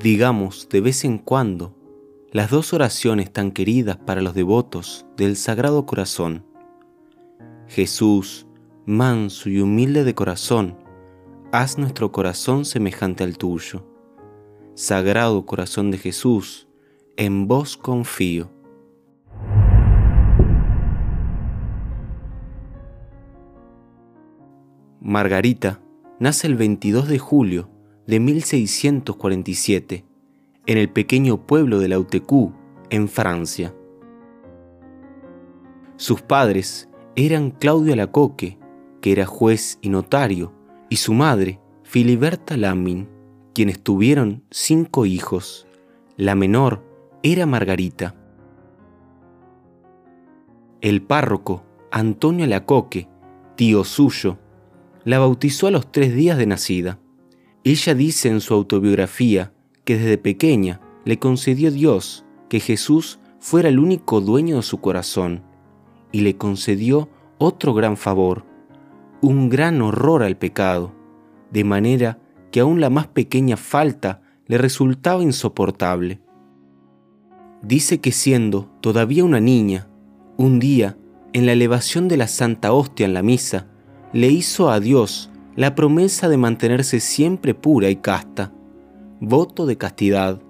digamos de vez en cuando las dos oraciones tan queridas para los devotos del Sagrado Corazón. Jesús, manso y humilde de corazón, haz nuestro corazón semejante al tuyo. Sagrado Corazón de Jesús, en vos confío. Margarita nace el 22 de julio de 1647 en el pequeño pueblo de Lautecú, en Francia. Sus padres eran Claudio Alacoque, que era juez y notario, y su madre, Filiberta Lamin, quienes tuvieron cinco hijos. La menor era Margarita. El párroco, Antonio Alacoque, tío suyo, la bautizó a los tres días de nacida. Ella dice en su autobiografía que desde pequeña le concedió Dios que Jesús fuera el único dueño de su corazón y le concedió otro gran favor, un gran horror al pecado, de manera que aún la más pequeña falta le resultaba insoportable. Dice que siendo todavía una niña, un día, en la elevación de la Santa Hostia en la misa, le hizo a Dios la promesa de mantenerse siempre pura y casta, voto de castidad.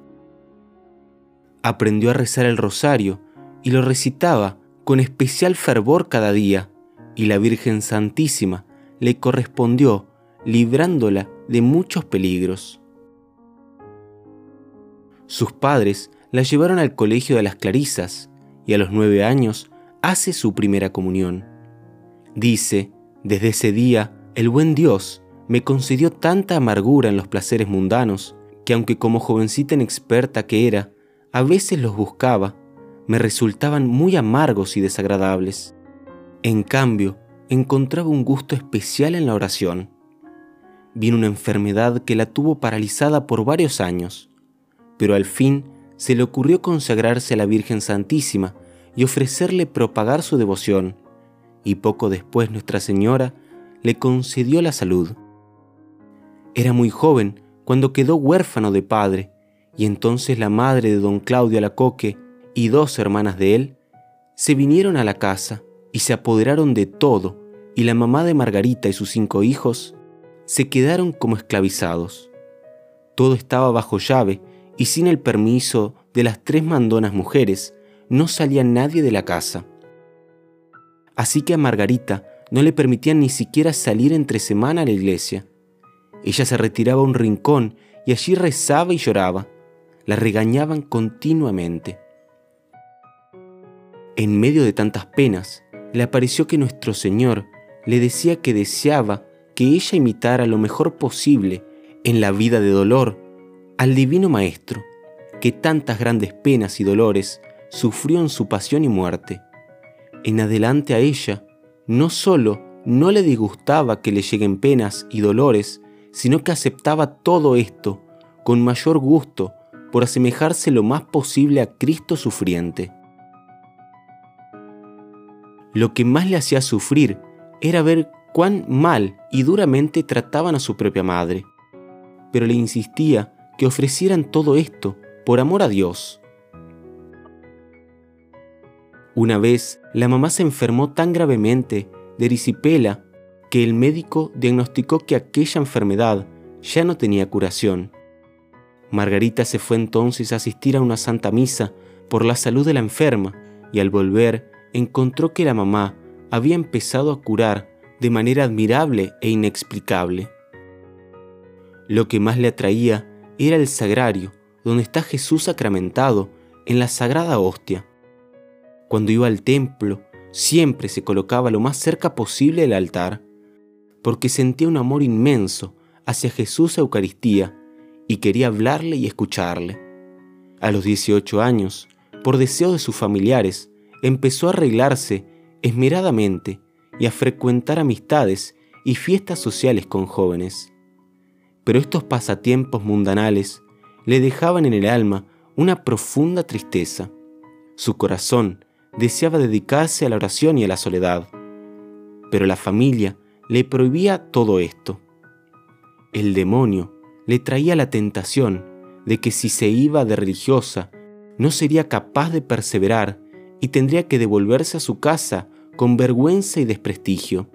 Aprendió a rezar el rosario y lo recitaba con especial fervor cada día, y la Virgen Santísima le correspondió librándola de muchos peligros. Sus padres la llevaron al colegio de las Clarisas y a los nueve años hace su primera comunión. Dice, desde ese día, el buen Dios me concedió tanta amargura en los placeres mundanos que aunque como jovencita inexperta que era, a veces los buscaba, me resultaban muy amargos y desagradables. En cambio, encontraba un gusto especial en la oración. Vino una enfermedad que la tuvo paralizada por varios años, pero al fin se le ocurrió consagrarse a la Virgen Santísima y ofrecerle propagar su devoción, y poco después Nuestra Señora le concedió la salud. Era muy joven cuando quedó huérfano de padre, y entonces la madre de don Claudio Alacoque y dos hermanas de él se vinieron a la casa y se apoderaron de todo, y la mamá de Margarita y sus cinco hijos se quedaron como esclavizados. Todo estaba bajo llave y sin el permiso de las tres mandonas mujeres no salía nadie de la casa. Así que a Margarita no le permitían ni siquiera salir entre semana a la iglesia. Ella se retiraba a un rincón y allí rezaba y lloraba. La regañaban continuamente. En medio de tantas penas, le apareció que nuestro Señor le decía que deseaba que ella imitara lo mejor posible en la vida de dolor al Divino Maestro, que tantas grandes penas y dolores sufrió en su pasión y muerte. En adelante a ella, no solo no le disgustaba que le lleguen penas y dolores, sino que aceptaba todo esto con mayor gusto por asemejarse lo más posible a Cristo sufriente. Lo que más le hacía sufrir era ver cuán mal y duramente trataban a su propia madre, pero le insistía que ofrecieran todo esto por amor a Dios. Una vez, la mamá se enfermó tan gravemente de erisipela que el médico diagnosticó que aquella enfermedad ya no tenía curación. Margarita se fue entonces a asistir a una santa misa por la salud de la enferma y al volver encontró que la mamá había empezado a curar de manera admirable e inexplicable. Lo que más le atraía era el sagrario, donde está Jesús sacramentado en la sagrada hostia. Cuando iba al templo, siempre se colocaba lo más cerca posible del altar, porque sentía un amor inmenso hacia Jesús Eucaristía y quería hablarle y escucharle. A los 18 años, por deseo de sus familiares, empezó a arreglarse esmeradamente y a frecuentar amistades y fiestas sociales con jóvenes. Pero estos pasatiempos mundanales le dejaban en el alma una profunda tristeza. Su corazón deseaba dedicarse a la oración y a la soledad, pero la familia le prohibía todo esto. El demonio le traía la tentación de que si se iba de religiosa, no sería capaz de perseverar y tendría que devolverse a su casa con vergüenza y desprestigio.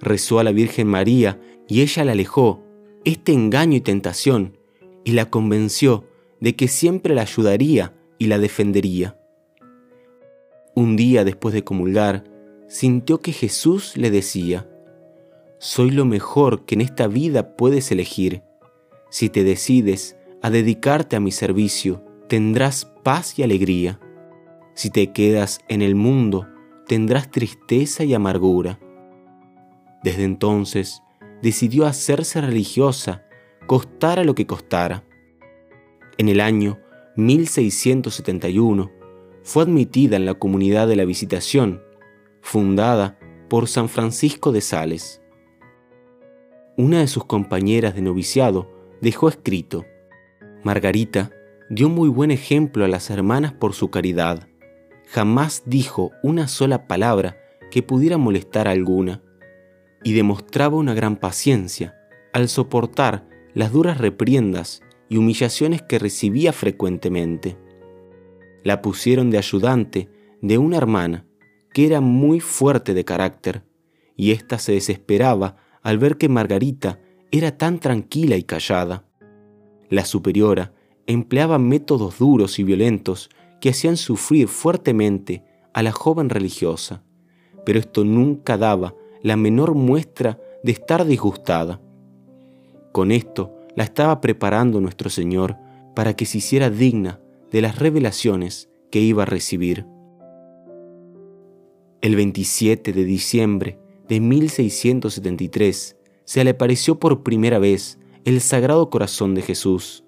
Rezó a la Virgen María y ella le alejó este engaño y tentación y la convenció de que siempre la ayudaría y la defendería. Un día después de comulgar, sintió que Jesús le decía, Soy lo mejor que en esta vida puedes elegir. Si te decides a dedicarte a mi servicio, tendrás paz y alegría. Si te quedas en el mundo, tendrás tristeza y amargura. Desde entonces, decidió hacerse religiosa, costara lo que costara. En el año 1671, fue admitida en la comunidad de la Visitación, fundada por San Francisco de Sales. Una de sus compañeras de noviciado dejó escrito, Margarita dio muy buen ejemplo a las hermanas por su caridad. Jamás dijo una sola palabra que pudiera molestar a alguna, y demostraba una gran paciencia al soportar las duras repriendas y humillaciones que recibía frecuentemente. La pusieron de ayudante de una hermana que era muy fuerte de carácter, y ésta se desesperaba al ver que Margarita era tan tranquila y callada. La superiora empleaba métodos duros y violentos que hacían sufrir fuertemente a la joven religiosa, pero esto nunca daba la menor muestra de estar disgustada. Con esto la estaba preparando nuestro Señor para que se hiciera digna de las revelaciones que iba a recibir. El 27 de diciembre de 1673 se le apareció por primera vez el Sagrado Corazón de Jesús.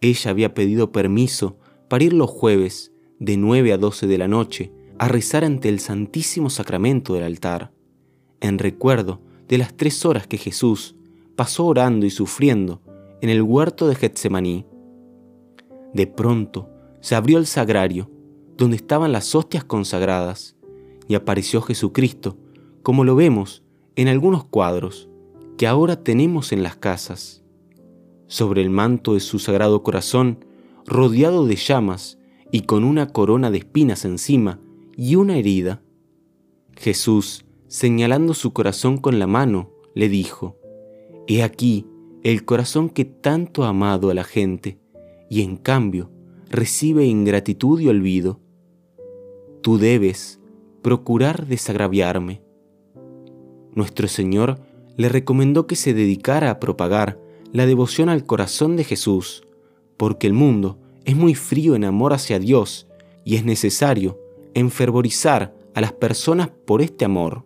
Ella había pedido permiso para ir los jueves de 9 a 12 de la noche a rezar ante el Santísimo Sacramento del altar, en recuerdo de las tres horas que Jesús pasó orando y sufriendo en el huerto de Getsemaní. De pronto se abrió el sagrario, donde estaban las hostias consagradas, y apareció Jesucristo, como lo vemos en algunos cuadros que ahora tenemos en las casas. Sobre el manto de su sagrado corazón, rodeado de llamas y con una corona de espinas encima y una herida, Jesús, señalando su corazón con la mano, le dijo, He aquí el corazón que tanto ha amado a la gente y en cambio recibe ingratitud y olvido. Tú debes procurar desagraviarme. Nuestro Señor le recomendó que se dedicara a propagar la devoción al corazón de Jesús, porque el mundo es muy frío en amor hacia Dios y es necesario enfervorizar a las personas por este amor.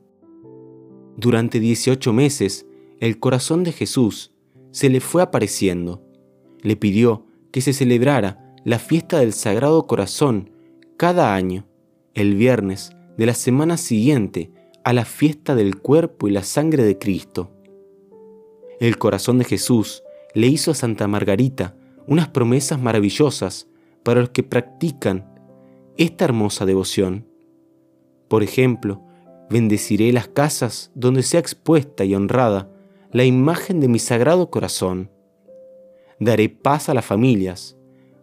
Durante 18 meses el corazón de Jesús se le fue apareciendo. Le pidió que se celebrara la fiesta del Sagrado Corazón cada año, el viernes de la semana siguiente a la fiesta del cuerpo y la sangre de Cristo. El corazón de Jesús le hizo a Santa Margarita unas promesas maravillosas para los que practican esta hermosa devoción. Por ejemplo, bendeciré las casas donde sea expuesta y honrada la imagen de mi sagrado corazón. Daré paz a las familias,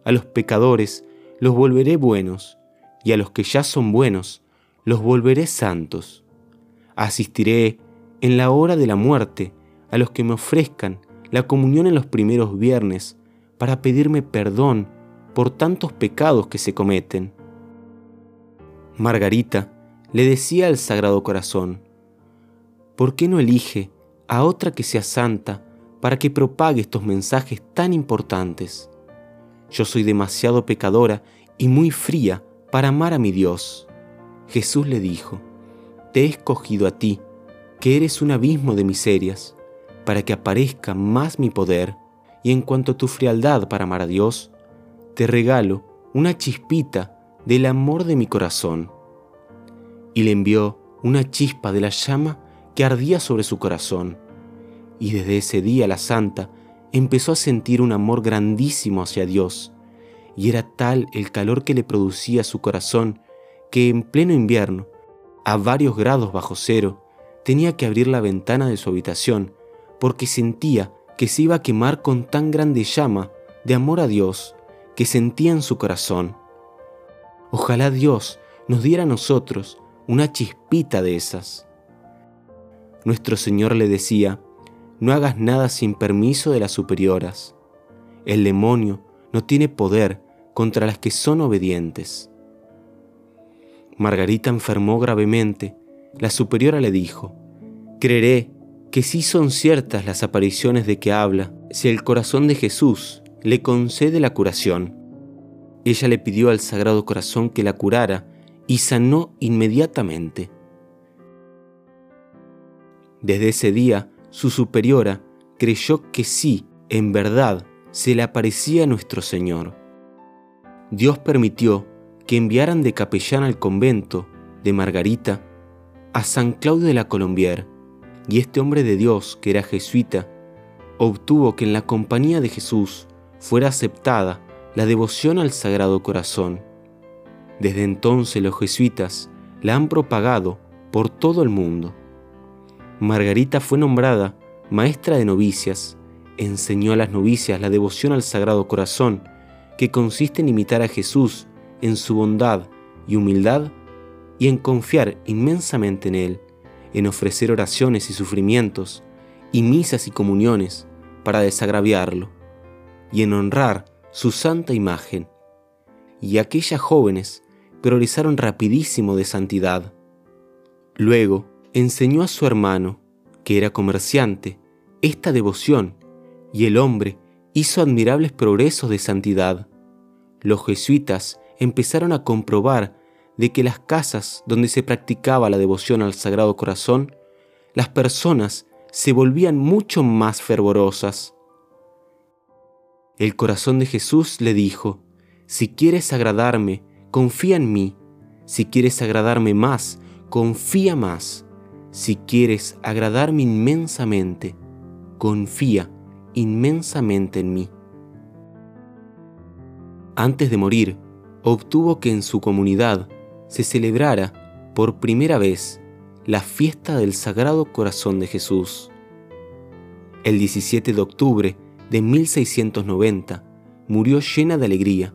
a los pecadores los volveré buenos, y a los que ya son buenos los volveré santos. Asistiré en la hora de la muerte a los que me ofrezcan la comunión en los primeros viernes para pedirme perdón por tantos pecados que se cometen. Margarita le decía al Sagrado Corazón, ¿por qué no elige a otra que sea santa para que propague estos mensajes tan importantes. Yo soy demasiado pecadora y muy fría para amar a mi Dios. Jesús le dijo, Te he escogido a ti, que eres un abismo de miserias, para que aparezca más mi poder, y en cuanto a tu frialdad para amar a Dios, te regalo una chispita del amor de mi corazón. Y le envió una chispa de la llama que ardía sobre su corazón y desde ese día la santa empezó a sentir un amor grandísimo hacia Dios, y era tal el calor que le producía su corazón que en pleno invierno, a varios grados bajo cero, tenía que abrir la ventana de su habitación porque sentía que se iba a quemar con tan grande llama de amor a Dios que sentía en su corazón. Ojalá Dios nos diera a nosotros una chispita de esas. Nuestro Señor le decía, no hagas nada sin permiso de las superioras. El demonio no tiene poder contra las que son obedientes. Margarita enfermó gravemente. La superiora le dijo, creeré que sí son ciertas las apariciones de que habla si el corazón de Jesús le concede la curación. Ella le pidió al Sagrado Corazón que la curara y sanó inmediatamente. Desde ese día, su superiora creyó que sí, en verdad, se le aparecía a nuestro Señor. Dios permitió que enviaran de capellán al convento de Margarita a San Claudio de la Colombier, y este hombre de Dios, que era jesuita, obtuvo que en la compañía de Jesús fuera aceptada la devoción al Sagrado Corazón. Desde entonces los jesuitas la han propagado por todo el mundo. Margarita fue nombrada maestra de novicias, enseñó a las novicias la devoción al Sagrado Corazón, que consiste en imitar a Jesús en su bondad y humildad y en confiar inmensamente en Él, en ofrecer oraciones y sufrimientos, y misas y comuniones para desagraviarlo, y en honrar su santa imagen. Y aquellas jóvenes progresaron rapidísimo de santidad. Luego enseñó a su hermano, que era comerciante, esta devoción, y el hombre hizo admirables progresos de santidad. Los jesuitas empezaron a comprobar de que las casas donde se practicaba la devoción al Sagrado Corazón, las personas se volvían mucho más fervorosas. El corazón de Jesús le dijo, si quieres agradarme, confía en mí, si quieres agradarme más, confía más, si quieres agradarme inmensamente, confía inmensamente en mí. Antes de morir, obtuvo que en su comunidad se celebrara por primera vez la fiesta del Sagrado Corazón de Jesús. El 17 de octubre de 1690 murió llena de alegría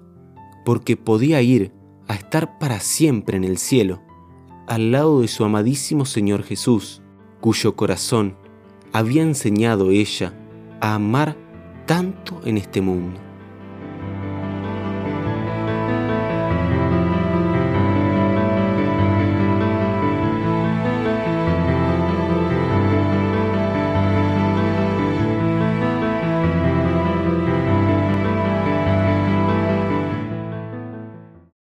porque podía ir a estar para siempre en el cielo al lado de su amadísimo Señor Jesús, cuyo corazón había enseñado ella a amar tanto en este mundo.